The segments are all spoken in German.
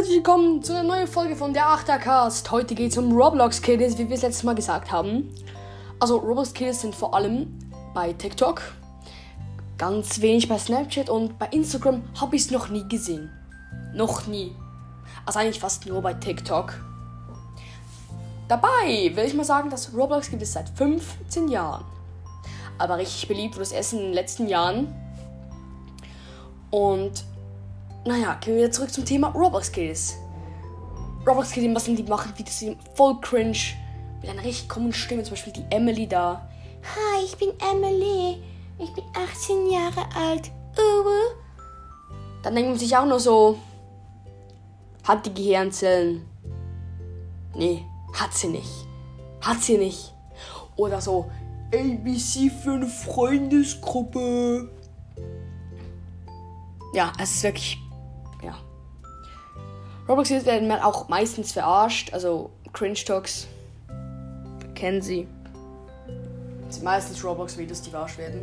herzlich willkommen zu einer neuen Folge von der Achtercast. Heute geht es um Roblox Kiddies, wie wir es letztes Mal gesagt haben. Also Roblox Kiddies sind vor allem bei TikTok, ganz wenig bei Snapchat und bei Instagram habe ich es noch nie gesehen. Noch nie. Also eigentlich fast nur bei TikTok. Dabei will ich mal sagen, dass Roblox gibt es seit 15 Jahren. Aber richtig beliebt wurde das Essen in den letzten Jahren. Und naja, gehen wir wieder zurück zum Thema Roblox Kills. Roblox Kills, was die machen, wie das voll cringe. Mit einer richtig komischen Stimme, zum Beispiel die Emily da. Hi, ich bin Emily. Ich bin 18 Jahre alt. Uh. Dann denkt man sich auch nur so, hat die Gehirnzellen? Nee, hat sie nicht. Hat sie nicht. Oder so, ABC für eine Freundesgruppe. Ja, es ist wirklich. Roblox werden mal auch meistens verarscht, also Cringe Talks. Kennen sie. Das sind meistens Roblox-Videos, die verarscht werden.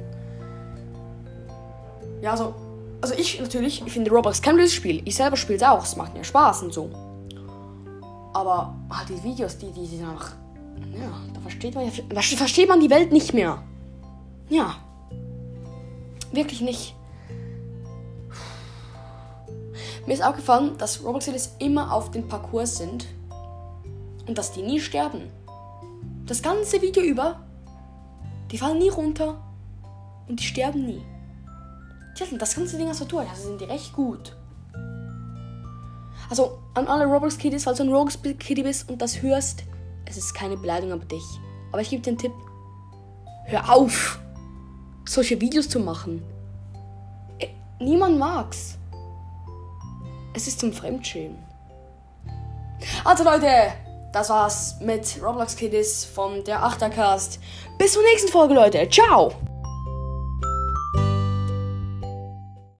Ja, also, also ich natürlich, ich finde Roblox kein blödes Spiel. Ich selber spiele es auch, es macht mir Spaß und so. Aber halt die Videos, die, die sind einfach. Ja, da versteht man ja. Da versteht man die Welt nicht mehr. Ja. Wirklich nicht. Mir ist aufgefallen, dass Roblox immer auf den Parcours sind und dass die nie sterben. Das ganze Video über. Die fallen nie runter und die sterben nie. Die halten das ganze Ding also durch, also sind die recht gut. Also an alle Roblox Kiddies, falls du ein Roblox Kiddie bist und das hörst, es ist keine Beleidigung aber dich. Aber ich gebe dir einen Tipp. Hör auf, solche Videos zu machen. Äh, niemand mag's. Es ist zum Fremdschämen. Also Leute, das war's mit Roblox Kiddies von der Achtercast. Bis zur nächsten Folge, Leute. Ciao!